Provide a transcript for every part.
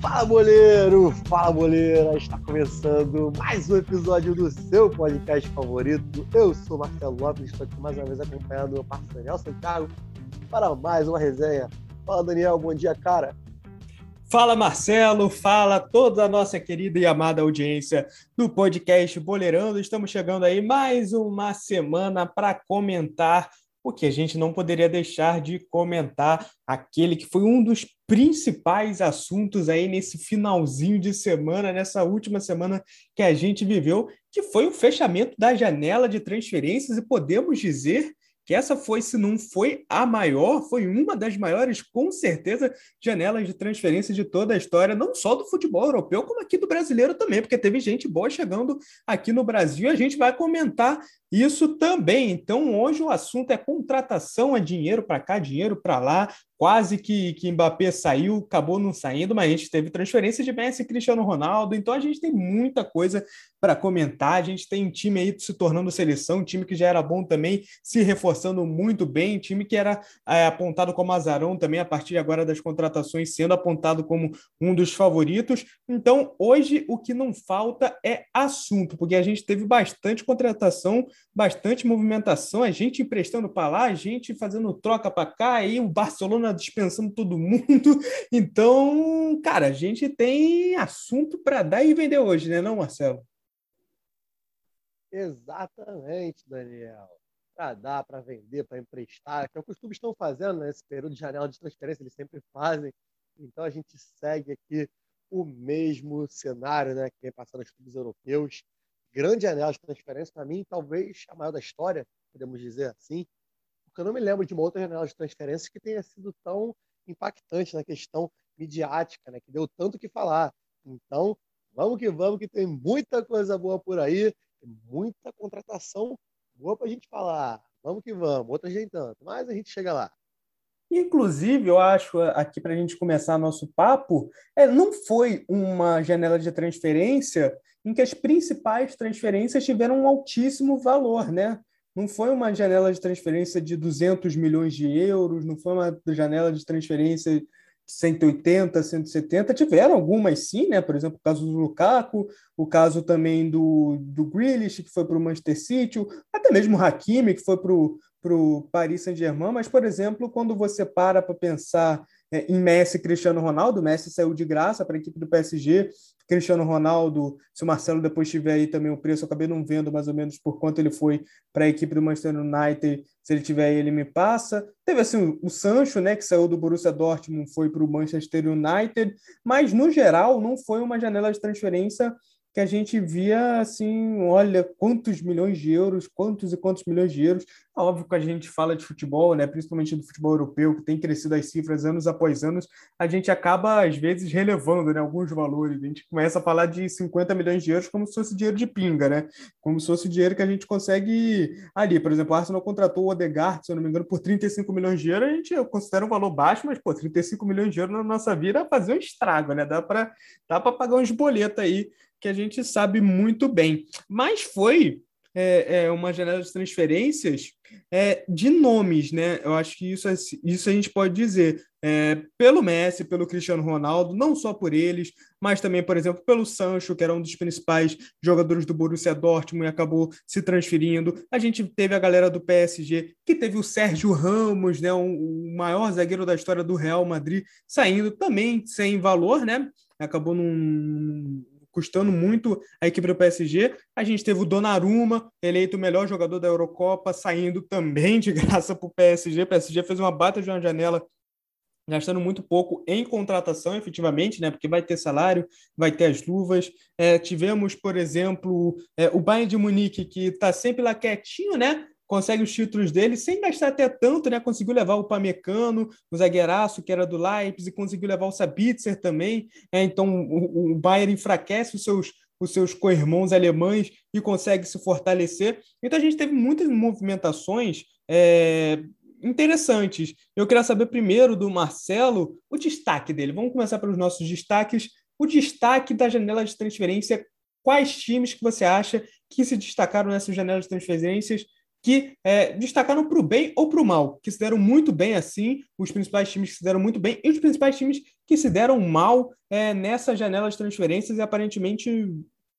Fala boleiro, fala boleira, está começando mais um episódio do seu podcast favorito. Eu sou Marcelo Lopes, estou aqui mais uma vez acompanhando o meu parceiro Daniel Santiago para mais uma resenha. Fala Daniel, bom dia, cara. Fala Marcelo, fala toda a nossa querida e amada audiência do podcast Boleirando. Estamos chegando aí mais uma semana para comentar porque a gente não poderia deixar de comentar aquele que foi um dos principais assuntos aí nesse finalzinho de semana, nessa última semana que a gente viveu, que foi o fechamento da janela de transferências e podemos dizer que essa foi, se não foi a maior, foi uma das maiores, com certeza, janelas de transferência de toda a história, não só do futebol europeu, como aqui do brasileiro também, porque teve gente boa chegando aqui no Brasil e a gente vai comentar isso também. Então, hoje o assunto é contratação, é dinheiro para cá, dinheiro para lá, quase que, que Mbappé saiu, acabou não saindo, mas a gente teve transferência de Messi e Cristiano Ronaldo, então a gente tem muita coisa para comentar. A gente tem um time aí se tornando seleção, um time que já era bom também, se reforçando muito bem, um time que era é, apontado como azarão também, a partir agora das contratações, sendo apontado como um dos favoritos. Então, hoje o que não falta é assunto, porque a gente teve bastante contratação, bastante movimentação, a gente emprestando para lá, a gente fazendo troca para cá, aí o Barcelona dispensando todo mundo. Então, cara, a gente tem assunto para dar e vender hoje, né, não, Marcelo? Exatamente, Daniel. Para dar, para vender, para emprestar, que é o que os clubes estão fazendo nesse período de janela de transferência, eles sempre fazem. Então a gente segue aqui o mesmo cenário né, que vem passando nos clubes europeus. Grande janela de transferência, para mim, talvez a maior da história, podemos dizer assim porque eu não me lembro de uma outra janela de transferência que tenha sido tão impactante na questão midiática, né? que deu tanto que falar. Então, vamos que vamos, que tem muita coisa boa por aí, muita contratação boa para a gente falar. Vamos que vamos, outras nem tanto, mas a gente chega lá. Inclusive, eu acho aqui para a gente começar nosso papo, é, não foi uma janela de transferência em que as principais transferências tiveram um altíssimo valor, né? Não foi uma janela de transferência de 200 milhões de euros, não foi uma janela de transferência de 180, 170, tiveram algumas sim, né? Por exemplo, o caso do Lukaku, o caso também do, do Grealish, que foi para o Manchester City, até mesmo o Hakimi, que foi para o Paris Saint-Germain, mas, por exemplo, quando você para para pensar em Messi e Cristiano Ronaldo, Messi saiu de graça para a equipe do PSG, Cristiano Ronaldo, se o Marcelo depois tiver aí também o preço, eu acabei não vendo mais ou menos por quanto ele foi para a equipe do Manchester United, se ele tiver aí ele me passa. Teve assim o Sancho, né, que saiu do Borussia Dortmund, foi para o Manchester United, mas no geral não foi uma janela de transferência que a gente via assim, olha, quantos milhões de euros, quantos e quantos milhões de euros. É óbvio que a gente fala de futebol, né, principalmente do futebol europeu, que tem crescido as cifras anos após anos, a gente acaba, às vezes, relevando né, alguns valores. A gente começa a falar de 50 milhões de euros como se fosse dinheiro de pinga, né? Como se fosse dinheiro que a gente consegue ali. Por exemplo, o Arsenal contratou o Odegaard, se eu não me engano, por 35 milhões de euros, a gente considera um valor baixo, mas, pô, 35 milhões de euros na nossa vida fazer um estrago, né? Dá para dá pagar uns boletos aí que a gente sabe muito bem. Mas foi é, é, uma janela de transferências é, de nomes, né? Eu acho que isso, isso a gente pode dizer. É, pelo Messi, pelo Cristiano Ronaldo, não só por eles, mas também, por exemplo, pelo Sancho, que era um dos principais jogadores do Borussia Dortmund e acabou se transferindo. A gente teve a galera do PSG, que teve o Sérgio Ramos, né, um, o maior zagueiro da história do Real Madrid, saindo também sem valor, né? Acabou num, custando muito a equipe do PSG. A gente teve o Donnarumma, eleito o melhor jogador da Eurocopa, saindo também de graça para o PSG. O PSG fez uma bata de uma janela gastando muito pouco em contratação, efetivamente, né? Porque vai ter salário, vai ter as luvas. É, tivemos, por exemplo, é, o Bayern de Munique, que está sempre lá quietinho, né? Consegue os títulos dele sem gastar até tanto, né? Conseguiu levar o Pamecano, o zagueiraço, que era do Leipzig, conseguiu levar o Sabitzer também. É, então, o, o Bayern enfraquece os seus, os seus co-irmãos alemães e consegue se fortalecer. Então, a gente teve muitas movimentações é, interessantes. Eu queria saber primeiro do Marcelo o destaque dele. Vamos começar pelos nossos destaques. O destaque da janela de transferência. Quais times que você acha que se destacaram nessa janela de transferências que é, destacaram para o bem ou para o mal, que se deram muito bem assim, os principais times que se deram muito bem e os principais times que se deram mal é, nessa janela de transferências e aparentemente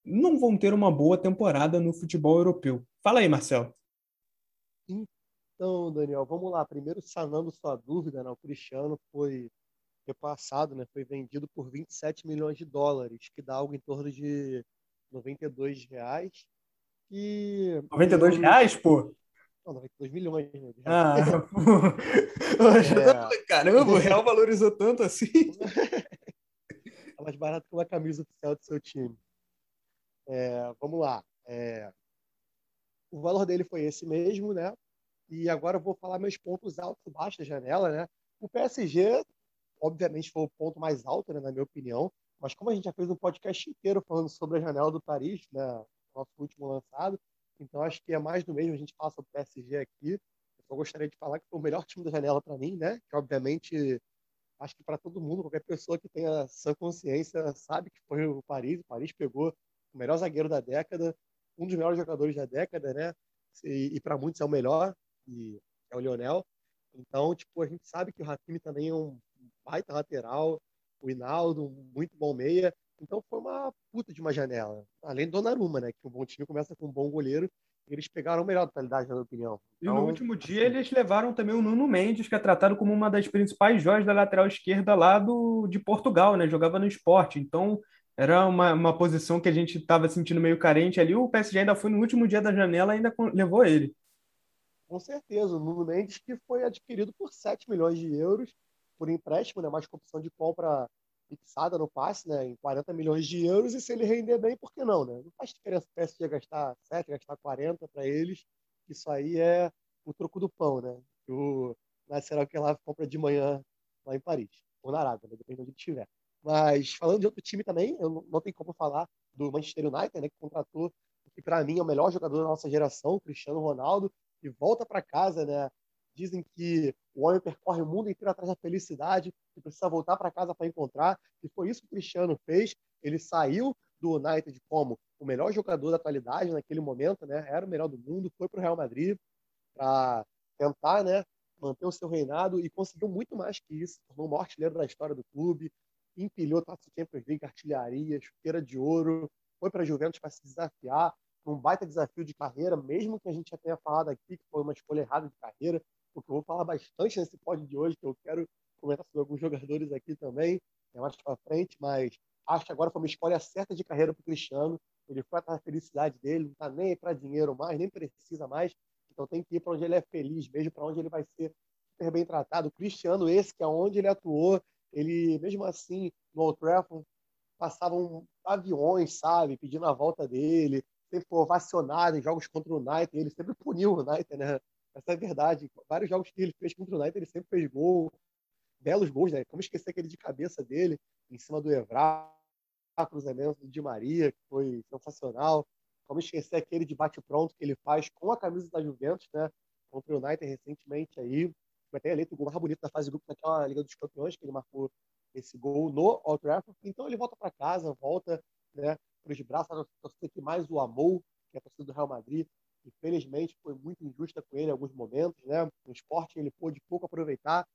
não vão ter uma boa temporada no futebol europeu. Fala aí, Marcelo. Então, Daniel, vamos lá. Primeiro, sanando sua dúvida, né? o Cristiano foi repassado, né? foi vendido por 27 milhões de dólares, que dá algo em torno de 92 reais. E 92 reais, pô? Não, 92 milhões. Né? Ah, é... Caramba, o real valorizou tanto assim. é mais barato que uma camisa oficial do seu time. É, vamos lá. É, o valor dele foi esse mesmo, né? E agora eu vou falar meus pontos altos e baixos da janela, né? O PSG, obviamente, foi o ponto mais alto, né, na minha opinião. Mas como a gente já fez um podcast inteiro falando sobre a janela do Paris, né? Nosso último lançado. Então acho que é mais do mesmo a gente sobre o PSG aqui. Eu gostaria de falar que foi o melhor time da janela para mim, né? Que obviamente acho que para todo mundo, qualquer pessoa que tenha essa consciência sabe que foi o Paris. O Paris pegou o melhor zagueiro da década, um dos melhores jogadores da década, né? E, e para muitos é o melhor, e é o Lionel. Então, tipo, a gente sabe que o Hakimi também é um baita lateral, o Hinaldo, um muito bom meia. Então foi uma puta de uma janela. Além do Donnarumma, né? Que um bom time começa com um bom goleiro. Eles pegaram o melhor da qualidade, na minha opinião. Então, e no último dia assim... eles levaram também o Nuno Mendes, que é tratado como uma das principais joias da lateral esquerda lá do, de Portugal, né? Jogava no esporte. Então era uma, uma posição que a gente estava sentindo meio carente ali. O PSG ainda foi no último dia da janela ainda levou ele. Com certeza, o Nuno Mendes que foi adquirido por 7 milhões de euros por empréstimo, né, mais com opção de compra fixada no passe, né, em 40 milhões de euros, e se ele render bem, por que não, né? Não faz diferença o PSG gastar 7, gastar 40 para eles, isso aí é o troco do pão, né? O Nasserão que lá compra de manhã lá em Paris, ou na Arábia, né? depende de onde estiver. Mas falando de outro time também, eu não tenho como falar do Manchester United, né, que contratou que para mim é o melhor jogador da nossa geração, Cristiano Ronaldo, e volta para casa, né? Dizem que o homem percorre o mundo inteiro atrás da felicidade e precisa voltar para casa para encontrar. E foi isso que o Cristiano fez. Ele saiu do United como o melhor jogador da atualidade naquele momento, né? Era o melhor do mundo, foi para o Real Madrid para tentar, né? Manter o seu reinado e conseguiu muito mais que isso. Tornou o maior artilheiro da história do clube, empilhou Taça Champions League, artilharia, chuteira de ouro, foi para a Juventus para se desafiar, um baita desafio de carreira, mesmo que a gente já tenha falado aqui que foi uma escolha errada de carreira, porque eu vou falar bastante nesse pódio de hoje, que eu quero comentar sobre alguns jogadores aqui também, é mais para frente, mas acho que agora foi uma escolha certa de carreira para o Cristiano. Ele foi atrás da felicidade dele, não está nem para dinheiro mais, nem precisa mais, então tem que ir para onde ele é feliz, mesmo para onde ele vai ser super bem tratado. O Cristiano, esse que é onde ele atuou, ele, mesmo assim, no Old Trafford, passavam aviões, sabe, pedindo a volta dele, sempre foi ovacionado em jogos contra o United, ele sempre puniu o United, né? Essa é a verdade. Vários jogos que ele fez contra o United, ele sempre fez gol, belos gols, né? Como esquecer aquele de cabeça dele, em cima do Evra, cruzamento de Maria, que foi sensacional. Como esquecer aquele de bate-pronto que ele faz com a camisa da Juventus, né? Contra o United recentemente aí. Foi até eleito o gol mais bonito da fase de grupo naquela Liga dos Campeões, que ele marcou esse gol no Old Trafford. Então ele volta para casa, volta né, para os braços da torcida que mais o amou, que é a torcida do Real Madrid. Infelizmente foi muito injusta com ele em alguns momentos. Né? No esporte ele pôde pouco aproveitar.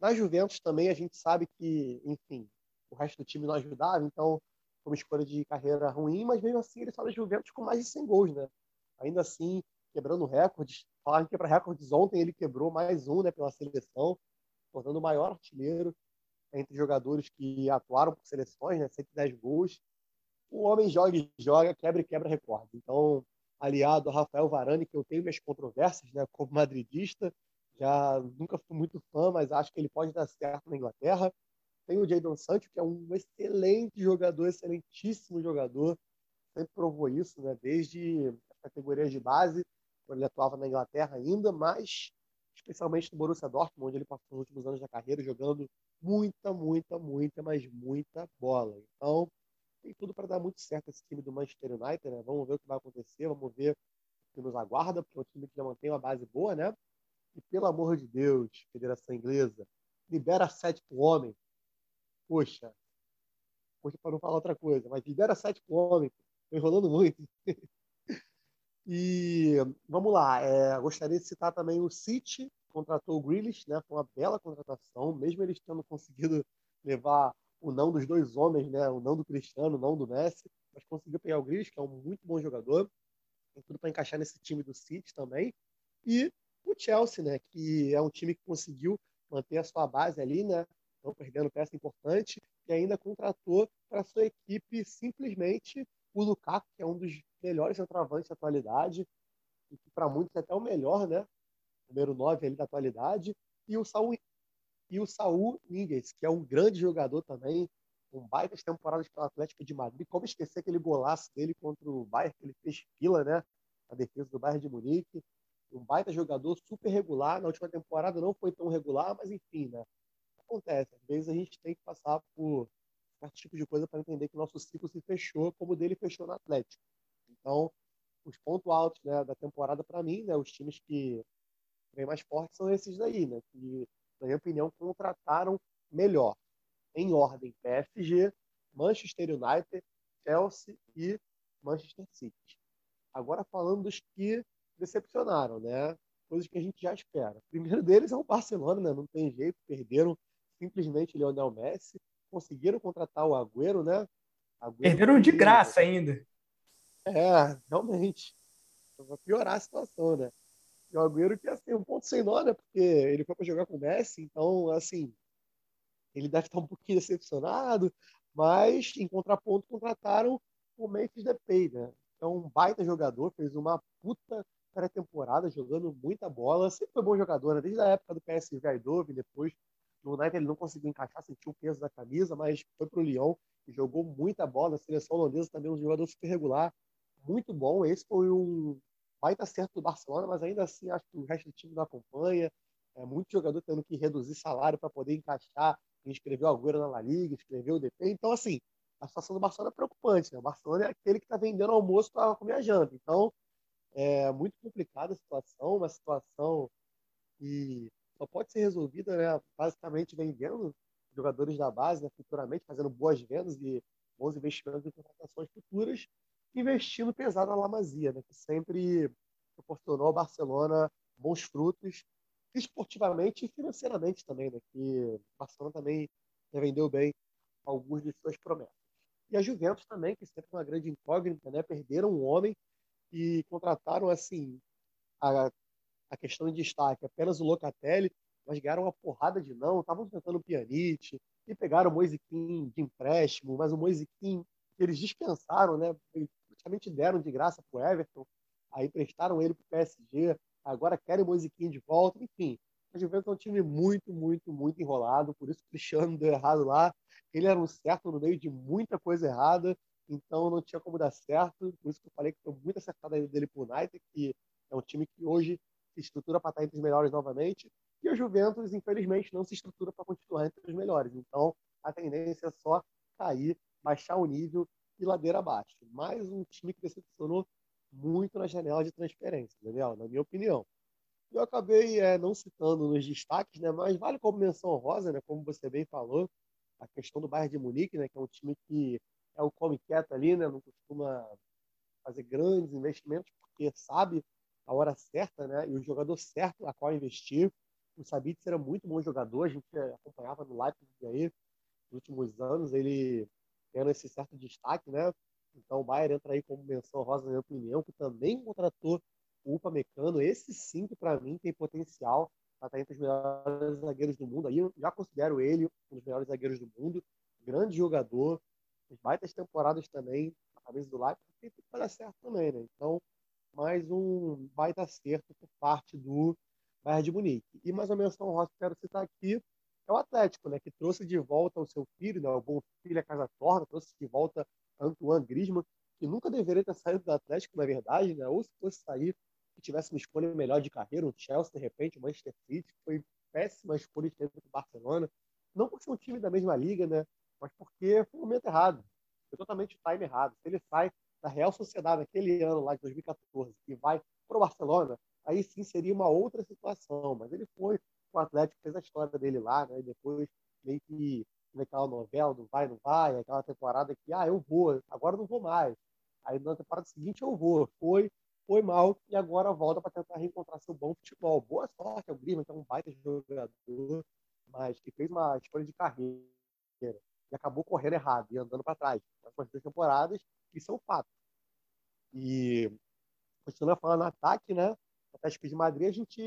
Na Juventus também a gente sabe que, enfim, o resto do time não ajudava, então foi uma escolha de carreira ruim, mas mesmo assim ele saiu da Juventus com mais de 100 gols, né? Ainda assim, quebrando recordes. Falaram que quebra recordes ontem, ele quebrou mais um né, pela seleção, tornando o maior artilheiro entre jogadores que atuaram por seleções, né? 110 gols. O homem joga e joga, quebra e quebra recorde. Então, aliado a Rafael Varane, que eu tenho minhas controvérsias, né? Como madridista, já nunca fui muito fã, mas acho que ele pode dar certo na Inglaterra. Tem o Jadon Sancho, que é um excelente jogador, excelentíssimo jogador, sempre provou isso, né? Desde as categorias de base, quando ele atuava na Inglaterra ainda, mas especialmente no Borussia Dortmund, onde ele passou os últimos anos da carreira jogando muita, muita, muita, mas muita bola. Então, tem tudo para dar muito certo esse time do Manchester United, né? Vamos ver o que vai acontecer, vamos ver o que nos aguarda, porque é um time que já mantém uma base boa, né? E pelo amor de Deus, Federação Inglesa, libera sete pro homem. Poxa, poxa, para não falar outra coisa, mas libera sete pro homem. Tô enrolando muito. E vamos lá, é, gostaria de citar também o City, contratou o Grealish, né? Foi uma bela contratação, mesmo eles tendo conseguido levar o não dos dois homens, né? O não do Cristiano, o não do Messi, mas conseguiu pegar o Grealish, que é um muito bom jogador, tem tudo para encaixar nesse time do City também. E o Chelsea, né? Que é um time que conseguiu manter a sua base ali, né? Não perdendo peça importante e ainda contratou para sua equipe simplesmente o Lukaku, que é um dos melhores centroavantes da atualidade, e que para muitos é até o melhor, né? Número 9 ali da atualidade, e o Saul e o Saul Níguez, que é um grande jogador também, um baita de temporadas pelo Atlético de Madrid. Como esquecer aquele golaço dele contra o Bayern, que ele fez fila, né? A defesa do Bayern de Munique. Um baita jogador, super regular. Na última temporada não foi tão regular, mas enfim, né? Acontece. Às vezes a gente tem que passar por certo tipo de coisa para entender que o nosso ciclo se fechou, como o dele fechou no Atlético. Então, os pontos altos né, da temporada, para mim, né, os times que vêm mais fortes são esses daí, né? Que, na minha opinião, contrataram melhor. Em ordem, PSG, Manchester United, Chelsea e Manchester City. Agora falando dos que decepcionaram, né? Coisas que a gente já espera. O primeiro deles é o Barcelona, né? Não tem jeito, perderam simplesmente Lionel Messi, conseguiram contratar o Agüero, né? Agüero perderam de graça ainda. É, realmente. Vai piorar a situação, né? E o Agüero que assim, um ponto sem nó, né? Porque ele foi para jogar com o Messi, então, assim, ele deve estar um pouquinho decepcionado, mas em contraponto contrataram o Memphis Depay, né? É um baita jogador, fez uma puta pré-temporada jogando muita bola, sempre foi bom jogador, né? Desde a época do PSV Eindhoven, depois no United ele não conseguiu encaixar, sentiu o peso da camisa, mas foi para o Lyon e jogou muita bola. A seleção holandesa também é um jogador super regular, muito bom. Esse foi um baita certo do Barcelona, mas ainda assim acho que o resto do time não acompanha. É muito jogador tendo que reduzir salário para poder encaixar ele escreveu Agüero na La Liga, escreveu o DP. Então, assim, a situação do Barcelona é preocupante. Né? O Barcelona é aquele que está vendendo almoço para comer a janta. Então, é muito complicada a situação, uma situação que só pode ser resolvida, né, basicamente vendendo jogadores da base, né, futuramente, fazendo boas vendas e bons investimentos em contratações futuras, investindo pesado na Lamazia, né, que sempre proporcionou ao Barcelona bons frutos esportivamente e financeiramente também, né? Que o Barcelona também vendeu bem alguns de suas promessas. E a Juventus também, que sempre uma grande incógnita, né? Perderam um homem e contrataram, assim, a, a questão de destaque, apenas o Locatelli, mas ganharam uma porrada de não, estavam tentando o Pjanic, e pegaram o Moisiquim de empréstimo, mas o Moisiquim eles dispensaram, né? Praticamente deram de graça para o Everton, aí prestaram ele para o PSG, agora querem o Moisiquinho de volta, enfim. A Juventus é um time muito, muito, muito enrolado, por isso o Cristiano deu errado lá. Ele era um certo no meio de muita coisa errada, então não tinha como dar certo. Por isso que eu falei que foi muito acertada dele para o United, que é um time que hoje se estrutura para estar entre os melhores novamente. E o Juventus, infelizmente, não se estrutura para continuar entre os melhores. Então a tendência é só cair, baixar o nível e ladeira abaixo. Mais um time que decepcionou muito na janela de transferência, Daniel, na minha opinião. Eu acabei é, não citando nos destaques, né, mas vale como menção rosa, né, como você bem falou, a questão do Bayern de Munique, né, que é um time que é o come quieto ali, né, não costuma fazer grandes investimentos porque sabe a hora certa, né, e o jogador certo a qual investir. O Sabitzer era muito bom jogador, a gente acompanhava no Leipzig aí nos últimos anos, ele tendo esse certo destaque, né, então o Bayern entra aí como menção rosa, na minha opinião, que também contratou o Upamecano. Esse sim que para mim tem potencial para estar entre os melhores zagueiros do mundo. Aí eu já considero ele um dos melhores zagueiros do mundo. Grande jogador, baitas temporadas também na cabeça do Leipzig, tem que dar certo também, né? Então, mais um baita acerto por parte do Bayern de Munique. E mais uma menção rosa que quero citar aqui é o Atlético, né, que trouxe de volta o seu filho, né, o bom filho a casa torna, trouxe de volta Antoine Griezmann, que nunca deveria ter saído do Atlético, na verdade, né? ou se fosse sair, que tivesse uma escolha melhor de carreira, um Chelsea, de repente, o Manchester City, foi péssima escolha de tempo do Barcelona, não por ser um time da mesma liga, né? mas porque foi o momento errado, foi totalmente o time errado. Se ele sai da Real Sociedade naquele ano lá de 2014 e vai para o Barcelona, aí sim seria uma outra situação, mas ele foi, o Atlético fez a história dele lá, né? e depois meio que naquela novela do vai, não vai, aquela temporada que, ah, eu vou, agora não vou mais. Aí na temporada seguinte eu vou. Foi, foi mal e agora volta para tentar reencontrar seu bom futebol. Boa sorte ao Griezmann, que é um baita jogador, mas que fez uma escolha de carreira e acabou correndo errado e andando para trás. Nas duas temporadas, isso é um fato. E continuando falando no ataque, né? Atlético de Madrid, a gente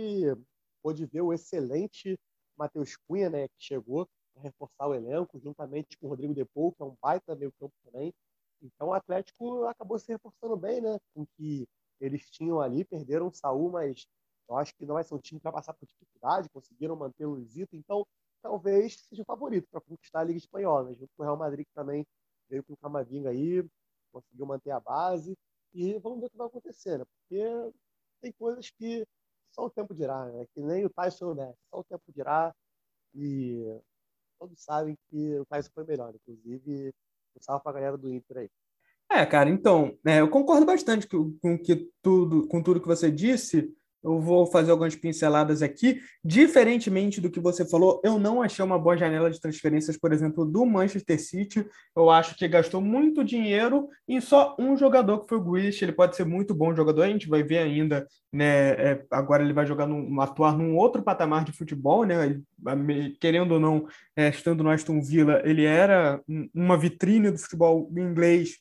pôde ver o excelente Matheus Cunha, né? Que chegou para reforçar o elenco, juntamente com o Rodrigo Depou, que é um baita meio campo também. Então o Atlético acabou se reforçando bem, né? Com que eles tinham ali, perderam o Saul, mas eu acho que não vai ser um time para passar por dificuldade, conseguiram manter o Luizito, então talvez seja o favorito para conquistar a Liga Espanhola, né? junto com o Real Madrid, que também veio com o Camavinga aí, conseguiu manter a base, e vamos ver o que vai acontecer, né? Porque tem coisas que só o tempo dirá, né? Que nem o Tyson Messi, só o tempo dirá, e todos sabem que o Tyson foi melhor, inclusive, um salve a galera do Inter aí. É, cara, então, é, eu concordo bastante com, com, que tudo, com tudo que você disse. Eu vou fazer algumas pinceladas aqui. Diferentemente do que você falou, eu não achei uma boa janela de transferências, por exemplo, do Manchester City. Eu acho que gastou muito dinheiro em só um jogador, que foi o Grealish. Ele pode ser muito bom jogador, a gente vai ver ainda. Né? É, agora ele vai jogar num, atuar num outro patamar de futebol, né? Querendo ou não, é, estando no Aston Villa, ele era uma vitrine do futebol inglês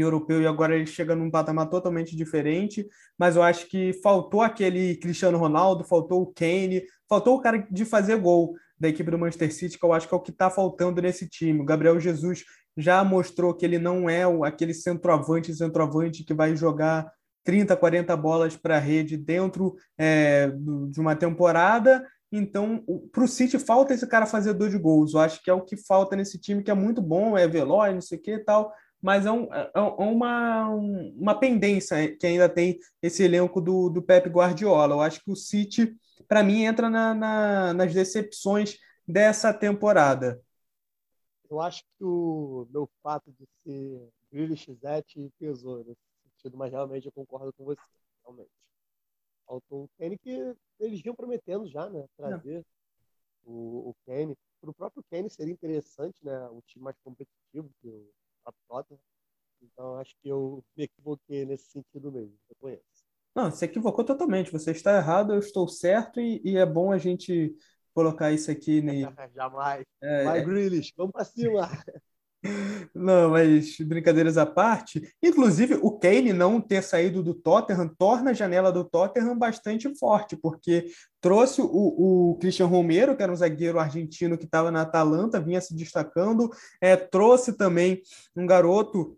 europeu e agora ele chega num patamar totalmente diferente, mas eu acho que faltou aquele Cristiano Ronaldo, faltou o Kane, faltou o cara de fazer gol da equipe do Manchester City, que eu acho que é o que está faltando nesse time. O Gabriel Jesus já mostrou que ele não é aquele centroavante, centroavante que vai jogar 30, 40 bolas para a rede dentro é, de uma temporada. Então, para o City falta esse cara fazedor de gols. Eu acho que é o que falta nesse time, que é muito bom, é veloz, não sei o que e tal, mas é, um, é, é uma, uma pendência que ainda tem esse elenco do, do Pep Guardiola. Eu acho que o City, para mim, entra na, na, nas decepções dessa temporada. Eu acho que o meu fato de ser Grealish Zete pesou nesse sentido, mas realmente eu concordo com você, realmente. Faltou o Kenny que eles vinham prometendo já, né? Trazer o, o Kenny. Para o próprio Kenny seria interessante, né? Um time mais competitivo que o Tottenham. Então, acho que eu me equivoquei nesse sentido mesmo. Eu conheço. Não, você equivocou totalmente. Você está errado, eu estou certo, e, e é bom a gente colocar isso aqui. Né? Jamais. É, Vai, é... Grealish, vamos para cima. Não, mas brincadeiras à parte, inclusive o Kane não ter saído do Tottenham torna a janela do Tottenham bastante forte, porque trouxe o, o Christian Romero, que era um zagueiro argentino que estava na Atalanta, vinha se destacando, é, trouxe também um garoto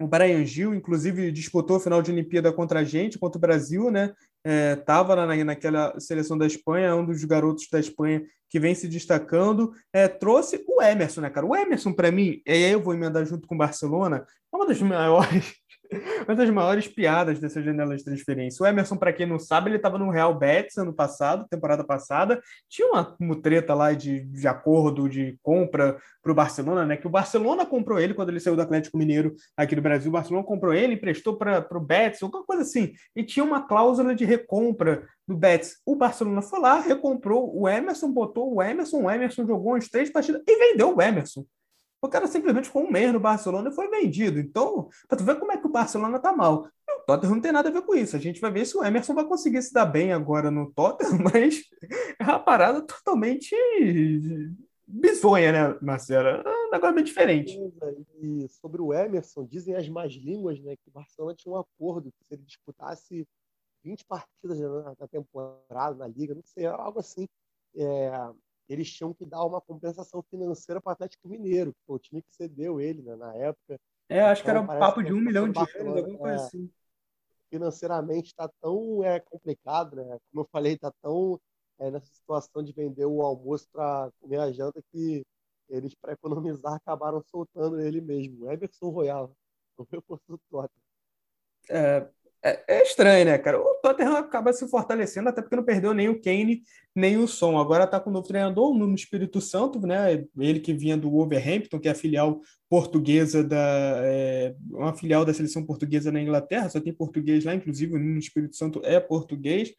o Brian Gil, inclusive, disputou a final de Olimpíada contra a gente, contra o Brasil, né? Estava é, na, naquela seleção da Espanha, é um dos garotos da Espanha que vem se destacando. É, trouxe o Emerson, né, cara? O Emerson, para mim, e aí eu vou emendar junto com o Barcelona, é uma das maiores uma das maiores piadas dessa janela de transferência. O Emerson, para quem não sabe, ele estava no Real Betis ano passado, temporada passada. Tinha uma, uma treta lá de, de acordo de compra para o Barcelona, né? Que o Barcelona comprou ele quando ele saiu do Atlético Mineiro aqui do Brasil. O Barcelona comprou ele, emprestou para o Betis, alguma coisa assim. E tinha uma cláusula de recompra do Betis. O Barcelona foi lá, recomprou o Emerson, botou o Emerson, o Emerson jogou umas três partidas e vendeu o Emerson. O cara simplesmente ficou um mês no Barcelona e foi vendido. Então, para tu ver como é que o Barcelona tá mal. o Tottenham não tem nada a ver com isso. A gente vai ver se o Emerson vai conseguir se dar bem agora no Tottenham, mas é uma parada totalmente bizonha, né, Marcelo? É um negócio bem diferente. E sobre o Emerson, dizem as más línguas, né, que o Barcelona tinha um acordo que se ele disputasse 20 partidas na temporada, na liga, não sei, algo assim. É, eles tinham que dar uma compensação financeira para o Atlético Mineiro, que foi o time que cedeu ele né, na época. É, acho então, que era um papo de um milhão de euros, alguma coisa é, assim. Financeiramente está tão é, complicado, né? Como eu falei, está tão é, nessa situação de vender o almoço para comer a janta que eles, para economizar, acabaram soltando ele mesmo. Everson Royal, o meu do Tottenham. É, é, é, estranho, né, cara? O Tottenham acaba se fortalecendo, até porque não perdeu nem o Kane, nem o Som. Agora tá com o novo treinador, no Espírito Santo, né? Ele que vinha do Wolverhampton, que é a filial portuguesa da. É, uma filial da seleção portuguesa na Inglaterra, só tem português lá, inclusive no Espírito Santo é português.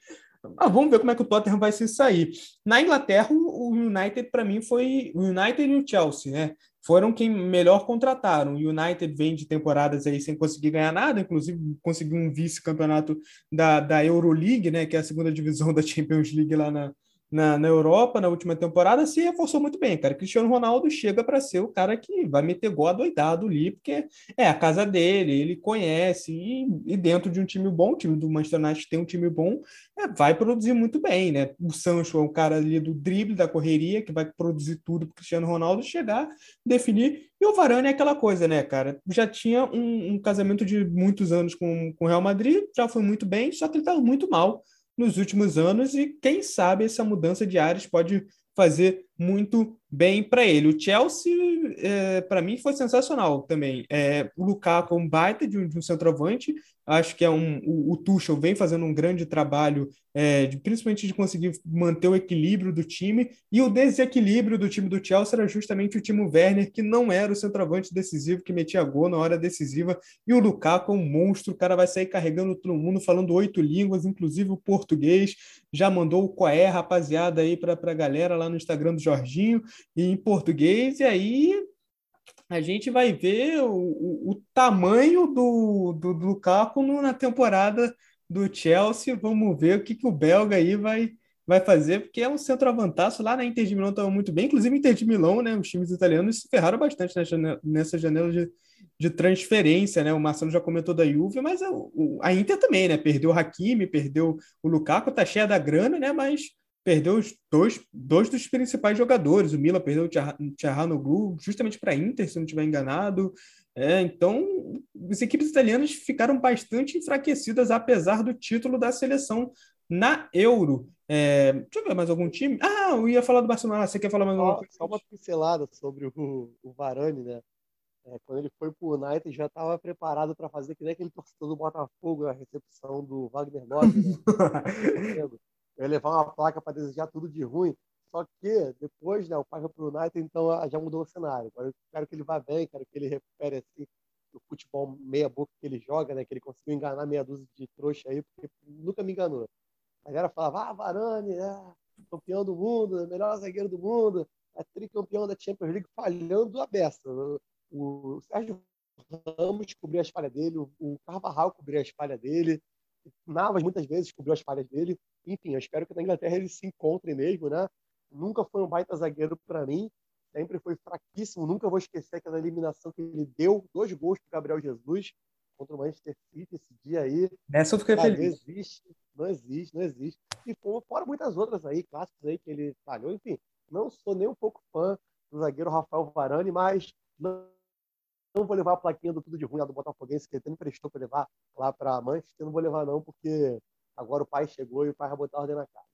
Ah, vamos ver como é que o Tottenham vai se sair. Na Inglaterra, o United, para mim, foi o United e o Chelsea, né? Foram quem melhor contrataram. O United vem de temporadas aí sem conseguir ganhar nada, inclusive conseguiu um vice-campeonato da, da Euroleague, né? Que é a segunda divisão da Champions League lá na, na, na Europa na última temporada se reforçou muito bem, cara. Cristiano Ronaldo chega para ser o cara que vai meter gol adoidado ali, porque é a casa dele, ele conhece, e, e dentro de um time bom, o time do Manchester United tem um time bom, é, vai produzir muito bem, né? O Sancho é um cara ali do drible, da correria, que vai produzir tudo para Cristiano Ronaldo chegar, definir. E o Varane é aquela coisa, né, cara? Já tinha um, um casamento de muitos anos com o Real Madrid, já foi muito bem, só que ele estava muito mal nos últimos anos e quem sabe essa mudança de áreas pode fazer muito bem para ele. O Chelsea, é, para mim, foi sensacional também. É, o Lukaku é um baita de um, de um centroavante, Acho que é um, o, o Tuchel vem fazendo um grande trabalho, é, de, principalmente de conseguir manter o equilíbrio do time. E o desequilíbrio do time do Chelsea era justamente o Timo Werner, que não era o centroavante decisivo, que metia gol na hora decisiva. E o Lukaku é um monstro, o cara vai sair carregando todo mundo, falando oito línguas, inclusive o português. Já mandou o Coé, rapaziada, aí para a galera lá no Instagram do Jorginho, em português. E aí a gente vai ver o, o, o tamanho do, do, do Lukaku na temporada do Chelsea. Vamos ver o que, que o belga aí vai, vai fazer, porque é um centroavantaço. Lá na Inter de Milão estava muito bem, inclusive Inter de Milão, né? Os times italianos se ferraram bastante nessa janela, nessa janela de, de transferência, né? O Marcelo já comentou da Juve, mas a, a Inter também, né? Perdeu o Hakimi, perdeu o Lukaku, tá cheia da grana, né? Mas perdeu os dois, dois dos principais jogadores. O Milan perdeu o Tchahanoglu justamente para a Inter, se não estiver enganado. É, então, as equipes italianas ficaram bastante enfraquecidas, apesar do título da seleção na Euro. É, deixa eu ver mais algum time. Ah, eu ia falar do Barcelona. Você quer falar mais alguma coisa? Só uma pincelada sobre o, o Varane, né? É, quando ele foi para o United, já estava preparado para fazer que nem aquele torcedor do Botafogo na recepção do Wagner Love. Né? eu ia levar uma placa para desejar tudo de ruim. Só que depois, né, o pai foi pro United, então já mudou o cenário. Agora eu quero que ele vá bem, quero que ele recupere assim, o futebol meia boca que ele joga, né, que ele conseguiu enganar meia dúzia de trouxa aí, porque nunca me enganou. A galera falava, ah, Varane, é campeão do mundo, melhor zagueiro do mundo, é tricampeão da Champions League, falhando a beça. O, o Sérgio Ramos cobriu as falhas dele, o Carvajal cobriu as falhas dele, Navas muitas vezes cobriu as falhas dele. Enfim, eu espero que na Inglaterra ele se encontre mesmo, né? Nunca foi um baita zagueiro para mim, sempre foi fraquíssimo. Nunca vou esquecer aquela eliminação que ele deu, dois gols para Gabriel Jesus contra o Manchester City esse dia aí. Nessa eu fiquei Cara, feliz. Não existe, não existe, não existe. E fora muitas outras aí, clássicos aí que ele falhou. Enfim, não sou nem um pouco fã do zagueiro Rafael Varane, mas não não vou levar a plaquinha do tudo de ruim lá do Botafoguense, que ele até me prestou para levar lá para Manchester, não vou levar não, porque agora o pai chegou e o pai vai botar a ordem na casa.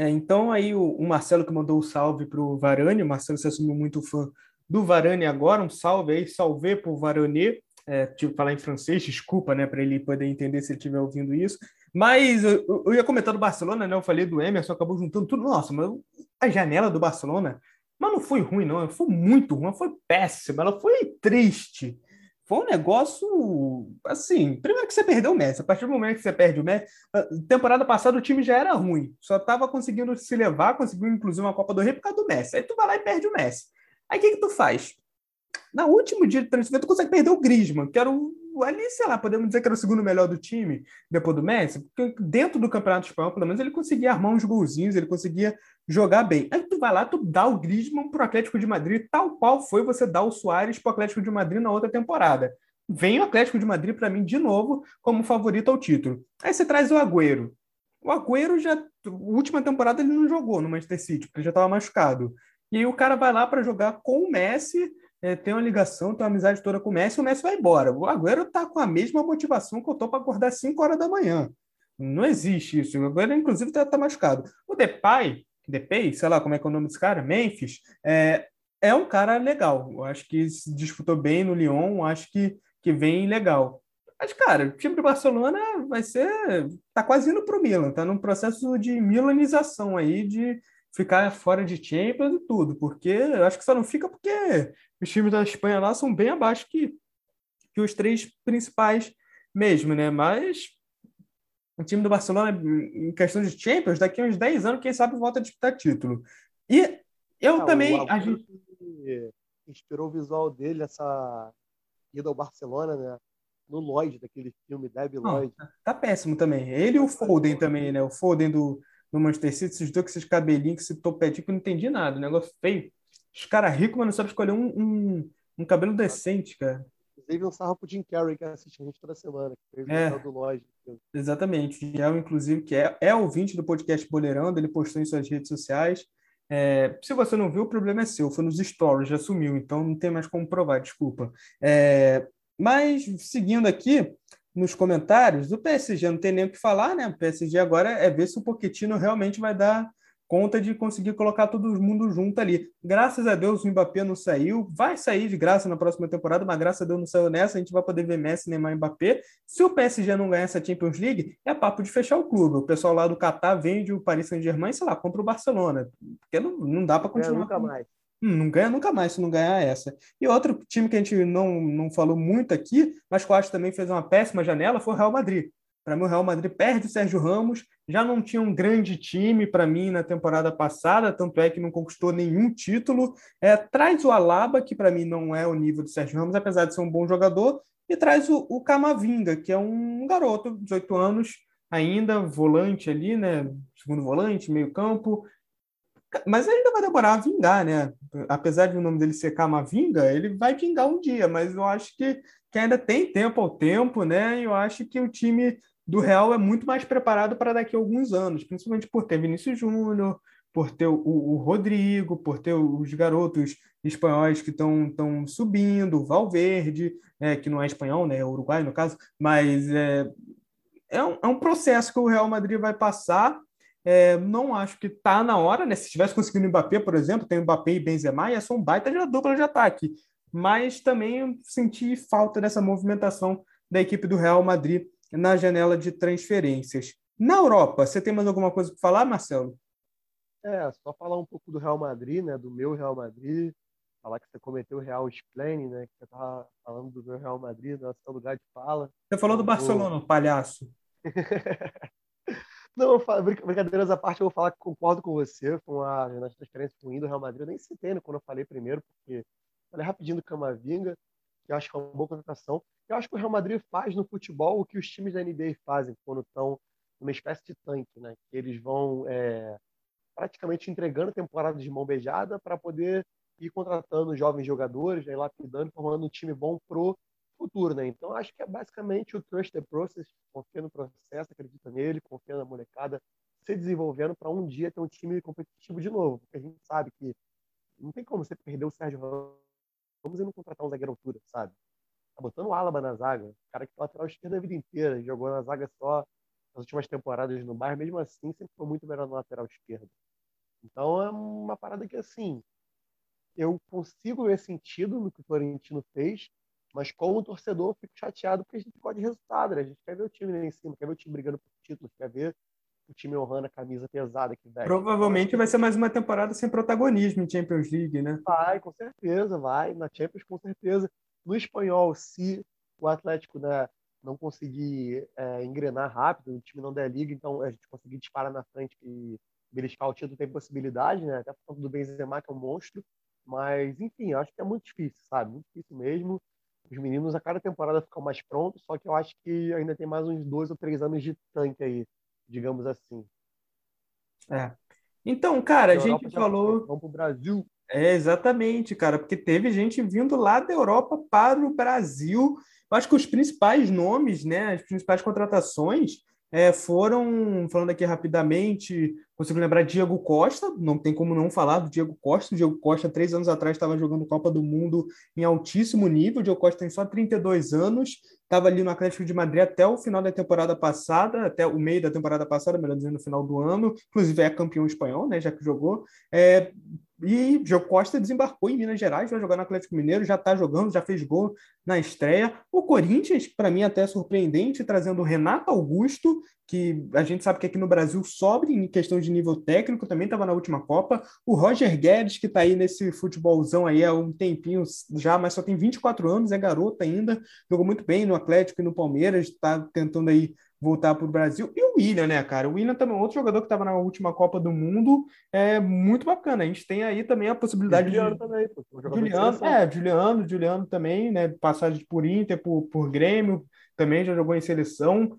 É, então aí o, o, Marcelo que mandou o salve para o Varane, o Marcelo se assumiu muito fã do Varane agora, um salve aí, salve para o Varane, é, tive que falar em francês, desculpa, né, para ele poder entender se ele estiver ouvindo isso, mas eu, eu, ia comentar do Barcelona, né, eu falei do Emerson, acabou juntando tudo, nossa, mas a janela do Barcelona mas não foi ruim, não. Foi muito ruim, foi péssima, ela foi triste. Foi um negócio assim. Primeiro que você perdeu o Messi. A partir do momento que você perde o Messi, temporada passada o time já era ruim. Só estava conseguindo se levar, conseguiu inclusive uma Copa do Rei por causa do Messi. Aí tu vai lá e perde o Messi. Aí o que, que tu faz? Na último dia de transferência, tu consegue perder o Griezmann, que era o ali, sei lá, podemos dizer que era o segundo melhor do time depois do Messi, porque dentro do Campeonato Espanhol, pelo menos, ele conseguia armar uns golzinhos, ele conseguia jogar bem. Aí vai lá, tu dá o Griezmann pro Atlético de Madrid, tal qual foi você dar o Soares pro Atlético de Madrid na outra temporada. Vem o Atlético de Madrid para mim de novo como favorito ao título. Aí você traz o Agüero. O Agüero já, última temporada ele não jogou no Manchester City, porque ele já estava machucado. E aí o cara vai lá para jogar com o Messi é, tem uma ligação, tem uma amizade toda com o Messi, o Messi vai embora. O Agüero está com a mesma motivação que eu estou para acordar às 5 horas da manhã. Não existe isso. O Agüero, inclusive, está tá machucado. O Depay, Depay, sei lá como é que é o nome desse cara, Memphis, é, é um cara legal. Eu acho que se disputou bem no Lyon, acho que, que vem legal. Mas, cara, o time do Barcelona vai ser. tá quase indo para o Milan, tá num processo de milanização aí, de ficar fora de Champions e tudo, porque eu acho que só não fica porque os times da Espanha lá são bem abaixo que, que os três principais mesmo, né? Mas o time do Barcelona, em questão de Champions, daqui a uns 10 anos, quem sabe volta a disputar título. E eu ah, também. a gente... inspirou o visual dele, essa ida ao Barcelona, né? No Lloyd, daquele filme Debbie Lloyd. Tá, tá péssimo também. Ele e o Foden também, né? O Foden do, do Manchester City, esses dois com esses cabelinhos, com esse topetinho, que eu não entendi nada. O negócio feio. Os caras ricos, mas não sabem escolher um, um, um cabelo decente, cara. Inclusive um sarro pro Jim Carrey, que assiste a gente toda semana, que fez é, o do Lloyd. Exatamente. O inclusive, que é, é ouvinte do podcast Boleirando, ele postou em suas redes sociais. É, se você não viu, o problema é seu. Foi nos stories, já sumiu, então não tem mais como provar, desculpa. É, mas, seguindo aqui, nos comentários, do PSG não tem nem o que falar, né? O PSG agora é ver se o Pochettino realmente vai dar conta de conseguir colocar todo mundo junto ali. Graças a Deus o Mbappé não saiu, vai sair de graça na próxima temporada, mas graças a Deus não saiu nessa, a gente vai poder ver Messi, Neymar e Mbappé. Se o PSG não ganhar essa Champions League, é papo de fechar o clube. O pessoal lá do Catar vende o Paris Saint-Germain, sei lá, compra o Barcelona, porque não, não dá para continuar. nunca mais. Hum, não ganha nunca mais se não ganhar essa. E outro time que a gente não, não falou muito aqui, mas que eu acho também fez uma péssima janela, foi o Real Madrid. Para mim, o Real Madrid perde o Sérgio Ramos, já não tinha um grande time para mim na temporada passada, tanto é que não conquistou nenhum título. É, traz o Alaba, que para mim não é o nível do Sérgio Ramos, apesar de ser um bom jogador, e traz o, o Camavinga, que é um garoto, 18 anos, ainda volante ali, né? Segundo volante, meio campo. Mas ainda vai demorar a vingar, né? Apesar de o nome dele ser Camavinga, ele vai vingar um dia, mas eu acho que, que ainda tem tempo ao tempo, né? Eu acho que o time do Real é muito mais preparado para daqui a alguns anos, principalmente por ter Vinícius Júnior, por ter o, o, Rodrigo, por ter os garotos espanhóis que estão subindo, o Valverde, é, que não é espanhol, né, é uruguai no caso, mas é, é, um, é um processo que o Real Madrid vai passar. É, não acho que está na hora, né? Se tivesse conseguido Mbappé, por exemplo, tem o Mbappé e Benzema, ia ser um baita de dupla de ataque. Mas também senti falta dessa movimentação da equipe do Real Madrid na janela de transferências. Na Europa, você tem mais alguma coisa para falar, Marcelo? É, só falar um pouco do Real Madrid, né? Do meu Real Madrid. Falar que você cometeu o Real Explain, né? Que você estava falando do meu Real Madrid, no seu lugar de fala. Você falou do Barcelona, o... palhaço. Não, brincadeiras à parte, eu vou falar que concordo com você com a nas transferências ruim do Real Madrid. Eu nem citei né, quando eu falei primeiro, porque falei rapidinho do Camavinga eu acho que é uma boa contratação. Eu acho que o Real Madrid faz no futebol o que os times da NBA fazem quando estão numa espécie de tanque, né? Que eles vão é, praticamente entregando temporada de mão beijada para poder ir contratando jovens jogadores, né, lapidando, formando um time bom pro futuro, né? Então acho que é basicamente o trust the process, confia no processo, acredita nele, confia na molecada, se desenvolvendo para um dia ter um time competitivo de novo, porque a gente sabe que não tem como você perder o Sérgio Ramos Vamos ir não contratar um zagueiro altura, sabe? Tá botando o Alaba na zaga, cara que foi lateral esquerda a vida inteira, jogou na zaga só nas últimas temporadas no Bayern, mesmo assim sempre foi muito melhor no lateral esquerdo. Então é uma parada que assim, eu consigo ver sentido no que o Florentino fez, mas como torcedor eu fico chateado porque a gente pode resultado, né? A gente quer ver o time lá em cima, quer ver o time brigando por títulos, quer ver o time honrando a camisa pesada que veste. Provavelmente vai ser mais uma temporada sem protagonismo em Champions League, né? Vai, com certeza, vai. Na Champions, com certeza. No espanhol, se o Atlético né, não conseguir é, engrenar rápido, o time não der liga, então a gente conseguir disparar na frente e beliscar o título tem possibilidade, né? Até por conta do Benzema, que é um monstro. Mas, enfim, acho que é muito difícil, sabe? Muito difícil mesmo. Os meninos a cada temporada ficam mais prontos, só que eu acho que ainda tem mais uns dois ou três anos de tanque aí digamos assim. É. Então, cara, a, a gente falou. Vamos para o Brasil. É, exatamente, cara, porque teve gente vindo lá da Europa para o Brasil. Eu acho que os principais nomes, né, as principais contratações é, foram, falando aqui rapidamente, consigo lembrar Diego Costa, não tem como não falar do Diego Costa. O Diego Costa, três anos atrás, estava jogando Copa do Mundo em altíssimo nível. O Diego Costa tem só 32 anos, estava ali no Atlético de Madrid até o final da temporada passada, até o meio da temporada passada, melhor dizendo, no final do ano. Inclusive é campeão espanhol, né, já que jogou. É, e Diego Costa desembarcou em Minas Gerais, vai jogar no Atlético Mineiro, já está jogando, já fez gol na estreia. O Corinthians, para mim, até surpreendente, trazendo Renato Augusto, que a gente sabe que aqui no Brasil sobre em questão de nível técnico, também estava na última Copa. O Roger Guedes, que está aí nesse futebolzão aí há um tempinho já, mas só tem 24 anos, é garoto ainda, jogou muito bem no Atlético e no Palmeiras, está tentando aí voltar para o Brasil. E o William, né, cara? O William também, outro jogador que estava na última Copa do Mundo, é muito bacana. A gente tem aí também a possibilidade Juliano de. também, pô. Juliano, é, Juliano, Juliano também, né? Passagem por Inter, por, por Grêmio, também já jogou em seleção.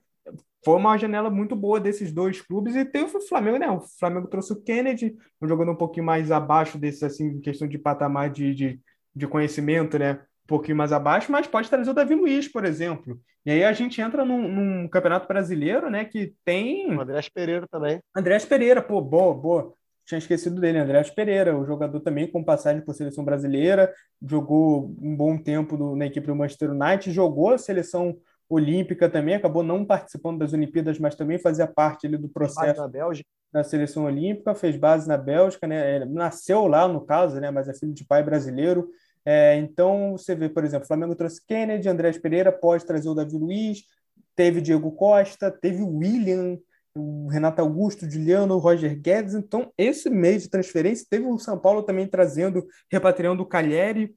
Foi uma janela muito boa desses dois clubes e tem o Flamengo, né? O Flamengo trouxe o Kennedy, jogando um pouquinho mais abaixo desse, assim, questão de patamar de, de, de conhecimento, né? Um pouquinho mais abaixo, mas pode trazer o Davi Luiz, por exemplo. E aí a gente entra num, num campeonato brasileiro, né? Que tem. O Andrés Pereira também. Andrés Pereira, pô, boa, boa. Tinha esquecido dele, Andrés Pereira, o jogador também com passagem por seleção brasileira, jogou um bom tempo do, na equipe do Manchester United, jogou a seleção olímpica também, acabou não participando das Olimpíadas, mas também fazia parte ali do processo da seleção olímpica, fez base na Bélgica, né? nasceu lá no caso, né? Mas é filho de pai brasileiro. É, então você vê, por exemplo, o Flamengo trouxe Kennedy, Andrés Pereira, pode trazer o Davi Luiz, teve Diego Costa, teve o William, o Renato Augusto, Juliano, Roger Guedes. Então, esse mês de transferência teve o São Paulo também trazendo, repatriando o Calheri.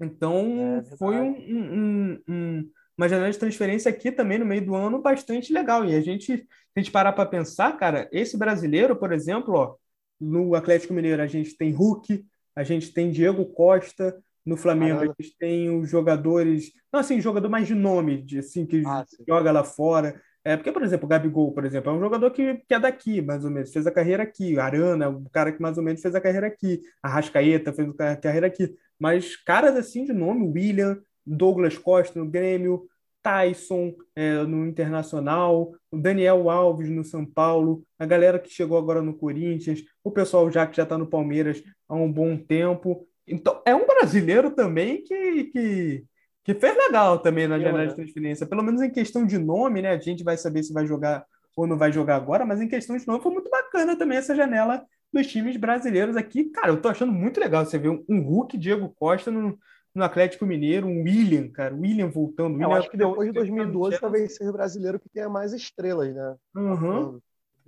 Então, é foi um, um, um, uma janela de transferência aqui também no meio do ano bastante legal. E a gente, se a gente parar para pensar, cara, esse brasileiro, por exemplo, ó, no Atlético Mineiro a gente tem Hulk, a gente tem Diego Costa, no Flamengo Caramba. a gente tem os jogadores, não assim, jogador mais de nome, de, assim, que ah, joga lá fora. É, porque, por exemplo, o Gabigol, por exemplo, é um jogador que, que é daqui, mais ou menos, fez a carreira aqui. Arana, o cara que mais ou menos fez a carreira aqui. A Rascaeta fez a carreira aqui. Mas caras assim de nome, William, Douglas Costa no Grêmio, Tyson é, no Internacional, o Daniel Alves no São Paulo, a galera que chegou agora no Corinthians, o pessoal já que já está no Palmeiras há um bom tempo. Então, é um brasileiro também que, que, que fez legal também na janela de transferência. Pelo menos em questão de nome, né? A gente vai saber se vai jogar ou não vai jogar agora, mas em questão de nome foi muito bacana também essa janela dos times brasileiros aqui. Cara, eu tô achando muito legal você ver um Hulk Diego Costa no, no Atlético Mineiro, um William, cara, William voltando. William eu acho que depois de 2012 talvez seja o brasileiro que tenha mais estrelas, né? Uhum.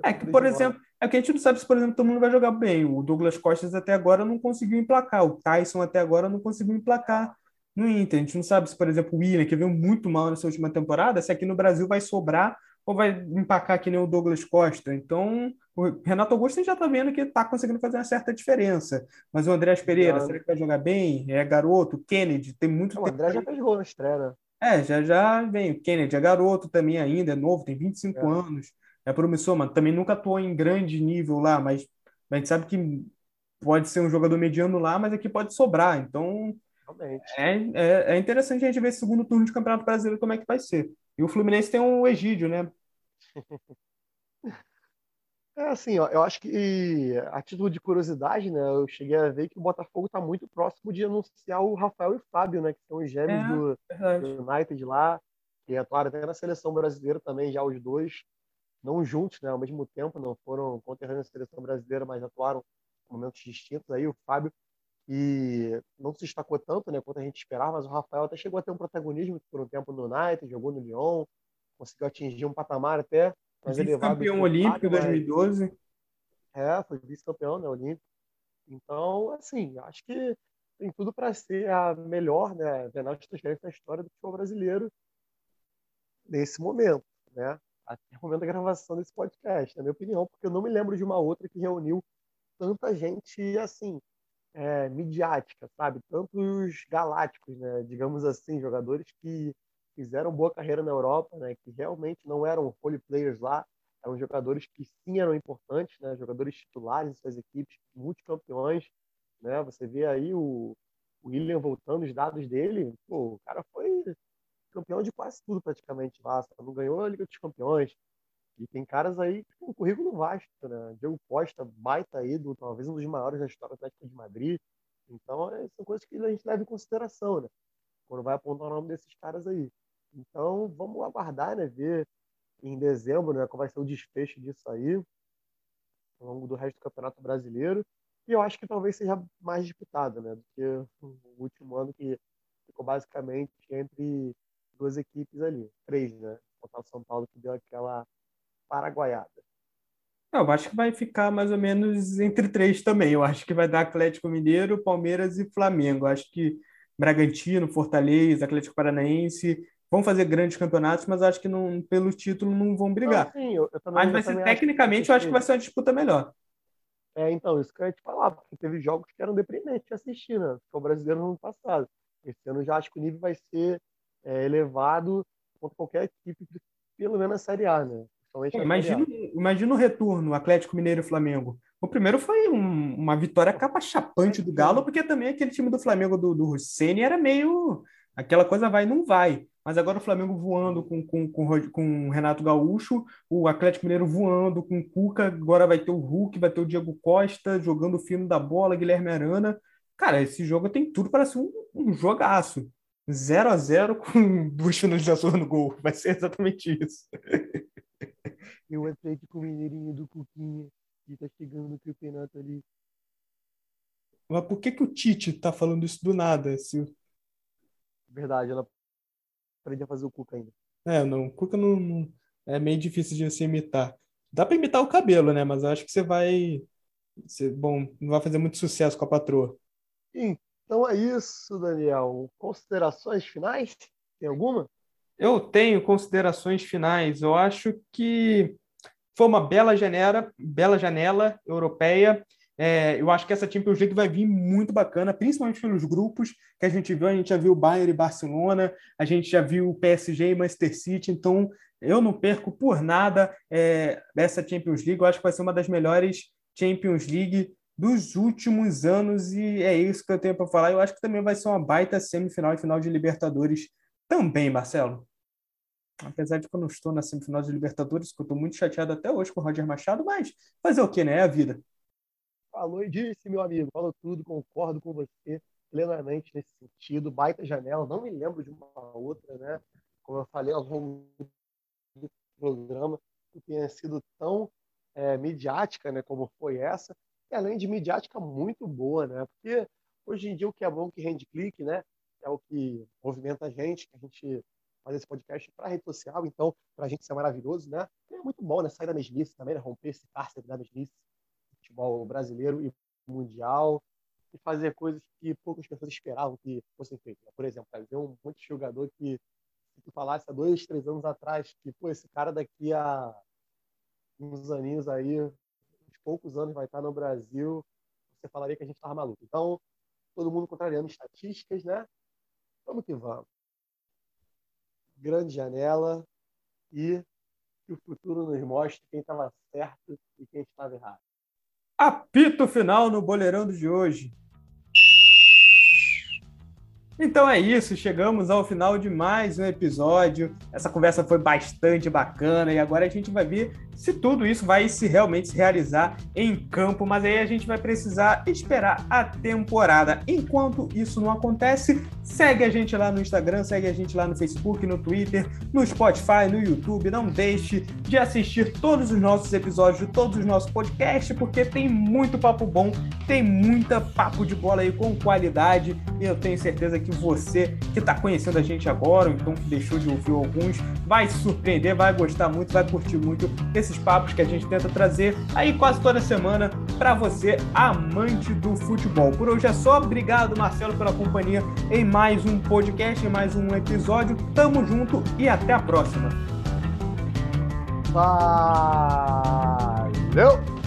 É que, por exemplo, é que a gente não sabe se, por exemplo, todo mundo vai jogar bem. O Douglas Costas até agora não conseguiu emplacar. O Tyson até agora não conseguiu emplacar no Inter. A gente não sabe se, por exemplo, o William, que veio muito mal nessa última temporada, se aqui no Brasil vai sobrar ou vai empacar que nem o Douglas Costa. Então, o Renato Augusto já está vendo que está conseguindo fazer uma certa diferença. Mas o André Pereira, não. será que vai jogar bem? É garoto. Kennedy, tem muito não, tempo. O André já fez gol na estreia, né? É, já, já vem. O Kennedy é garoto também ainda, é novo, tem 25 é. anos. É promissor, mano. Também nunca atuou em grande nível lá, mas a gente sabe que pode ser um jogador mediano lá, mas aqui pode sobrar. Então, é, é, é, interessante a gente ver esse segundo turno de Campeonato Brasileiro como é que vai ser. E o Fluminense tem o Egídio, né? É assim, ó, eu acho que, a título de curiosidade, né, eu cheguei a ver que o Botafogo está muito próximo de anunciar o Rafael e o Fábio, né, que são os gêmeos é, do, do, United lá, que atuaram até na seleção brasileira também, já os dois, não juntos, né, ao mesmo tempo, não foram conterrâneos na seleção brasileira, mas atuaram em momentos distintos aí, o Fábio, e não se destacou tanto, né, quanto a gente esperava, mas o Rafael até chegou a ter um protagonismo por um tempo no United, jogou no Lyon, conseguiu atingir um patamar até mais elevado. Campeão olímpico em 2012. É, foi vice-campeão né, olímpico. Então, assim, acho que tem tudo para ser a melhor né, Bienal de transferência da história do futebol brasileiro nesse momento, né? Até o momento da gravação desse podcast, na minha opinião, porque eu não me lembro de uma outra que reuniu tanta gente assim, é, midiática, sabe? Tantos galácticos, né? Digamos assim, jogadores que fizeram boa carreira na Europa, né, que realmente não eram holy players lá, eram jogadores que sim eram importantes, né, jogadores titulares em suas equipes, multicampeões, né, você vê aí o, o William voltando os dados dele, pô, o cara foi campeão de quase tudo praticamente lá, não ganhou a Liga dos Campeões, e tem caras aí com um currículo vasto, né, Diego Costa, baita ídolo, talvez um dos maiores da história do Atlético de Madrid, então é, são coisas que a gente leva em consideração, né, quando vai apontar o nome desses caras aí. Então, vamos aguardar, né? Ver em dezembro, né? Qual vai ser o desfecho disso aí, ao longo do resto do Campeonato Brasileiro. E eu acho que talvez seja mais disputado, né? Do que o último ano que ficou basicamente entre duas equipes ali. Três, né? O São Paulo que deu aquela paraguaiada. Eu acho que vai ficar mais ou menos entre três também. Eu acho que vai dar Atlético Mineiro, Palmeiras e Flamengo. Eu acho que Bragantino, Fortaleza, Atlético Paranaense vão fazer grandes campeonatos, mas acho que não, pelo título não vão brigar. Não, sim, eu, eu também, mas vai ser, tecnicamente, que... eu acho que vai ser uma disputa melhor. É, então, isso que eu ia te falar, porque teve jogos que eram deprimentes de assistir, né? O brasileiro no ano passado. Esse ano já acho que o nível vai ser é, elevado contra qualquer equipe, pelo menos na Série A, né? É, imagina, imagina o retorno, Atlético Mineiro e Flamengo. O primeiro foi um, uma vitória capa chapante do Galo, porque também aquele time do Flamengo do, do era meio. Aquela coisa vai não vai. Mas agora o Flamengo voando com, com, com, com o Renato Gaúcho, o Atlético Mineiro voando com o Cuca, agora vai ter o Hulk, vai ter o Diego Costa jogando o fino da bola, Guilherme Arana. Cara, esse jogo tem tudo para ser um, um jogaço. 0 a 0 com duas finalizações no gol. Vai ser exatamente isso. E o Atlético Mineirinho do Cuquinha que tá chegando no campeonato ali. Mas por que, que o Tite tá falando isso do nada? Se... Verdade, ela aprende a fazer o Cuca ainda. É, não, o Cuca não, não, é meio difícil de se imitar. Dá para imitar o cabelo, né? Mas acho que você vai. Você, bom, não vai fazer muito sucesso com a patroa. Então é isso, Daniel. Considerações finais? Tem alguma? Eu tenho considerações finais. Eu acho que foi uma bela janela, bela janela europeia. É, eu acho que essa Champions League vai vir muito bacana, principalmente pelos grupos que a gente viu. A gente já viu Bayern e Barcelona, a gente já viu PSG e Manchester City. Então, eu não perco por nada é, dessa Champions League. Eu acho que vai ser uma das melhores Champions League dos últimos anos e é isso que eu tenho para falar. Eu acho que também vai ser uma baita semifinal e final de Libertadores também, Marcelo. Apesar de que eu não estou na semifinal de Libertadores, que eu estou muito chateado até hoje com o Roger Machado, mas fazer o que, né? É a vida. Falou e disse, meu amigo. Falou tudo, concordo com você plenamente nesse sentido. Baita janela, não me lembro de uma outra, né? Como eu falei ao longo do programa, que tenha sido tão é, midiática, né? Como foi essa. E além de midiática, muito boa, né? Porque hoje em dia o que é bom que rende clique, né? É o que movimenta a gente, que a gente fazer esse podcast para rede social, então, para a gente isso é maravilhoso, né? É muito bom, né? Sair da mesmice também, né? romper esse cárcere da mesmice, futebol brasileiro e mundial, e fazer coisas que poucas pessoas esperavam que fossem feitas. Né? Por exemplo, ver um monte de jogador que, se tu falasse há dois, três anos atrás, que, pô, esse cara daqui a uns aninhos aí, uns poucos anos vai estar no Brasil, você falaria que a gente estava maluco. Então, todo mundo contrariando estatísticas, né? Vamos que vamos grande janela e que o futuro nos mostre quem estava certo e quem estava errado. Apito final no Boleirão de hoje. Então é isso, chegamos ao final de mais um episódio. Essa conversa foi bastante bacana e agora a gente vai ver se tudo isso vai se realmente se realizar em campo, mas aí a gente vai precisar esperar a temporada. Enquanto isso não acontece, segue a gente lá no Instagram, segue a gente lá no Facebook, no Twitter, no Spotify, no YouTube. Não deixe de assistir todos os nossos episódios de todos os nossos podcasts, porque tem muito papo bom, tem muita papo de bola aí com qualidade. E eu tenho certeza que você que está conhecendo a gente agora, ou então que deixou de ouvir alguns, vai se surpreender, vai gostar muito, vai curtir muito esse esses papos que a gente tenta trazer aí quase toda semana para você, amante do futebol. Por hoje é só. Obrigado, Marcelo, pela companhia em mais um podcast, em mais um episódio. Tamo junto e até a próxima. Valeu!